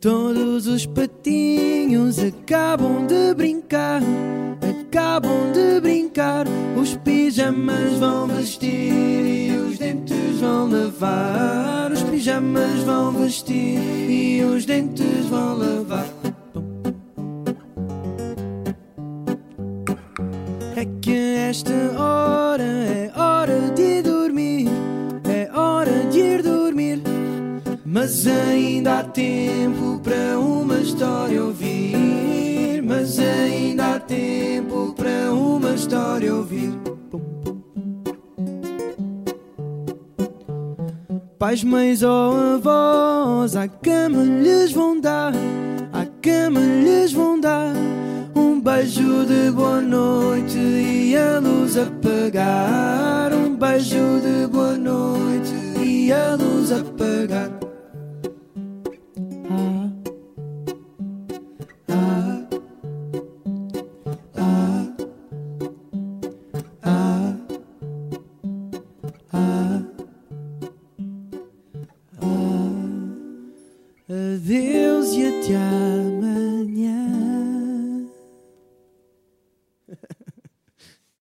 Todos os patinhos acabam de brincar, acabam de brincar. Os pijamas vão vestir e os dentes vão lavar. Os pijamas vão vestir e os dentes vão lavar. É que esta hora é Mas ainda há tempo para uma história ouvir. Mas ainda há tempo para uma história ouvir. Pais, mães ou avós, à cama lhes vão dar, à cama lhes vão dar um beijo de boa noite e a luz apagar. Um beijo de boa noite e a luz apagar. Adeus e até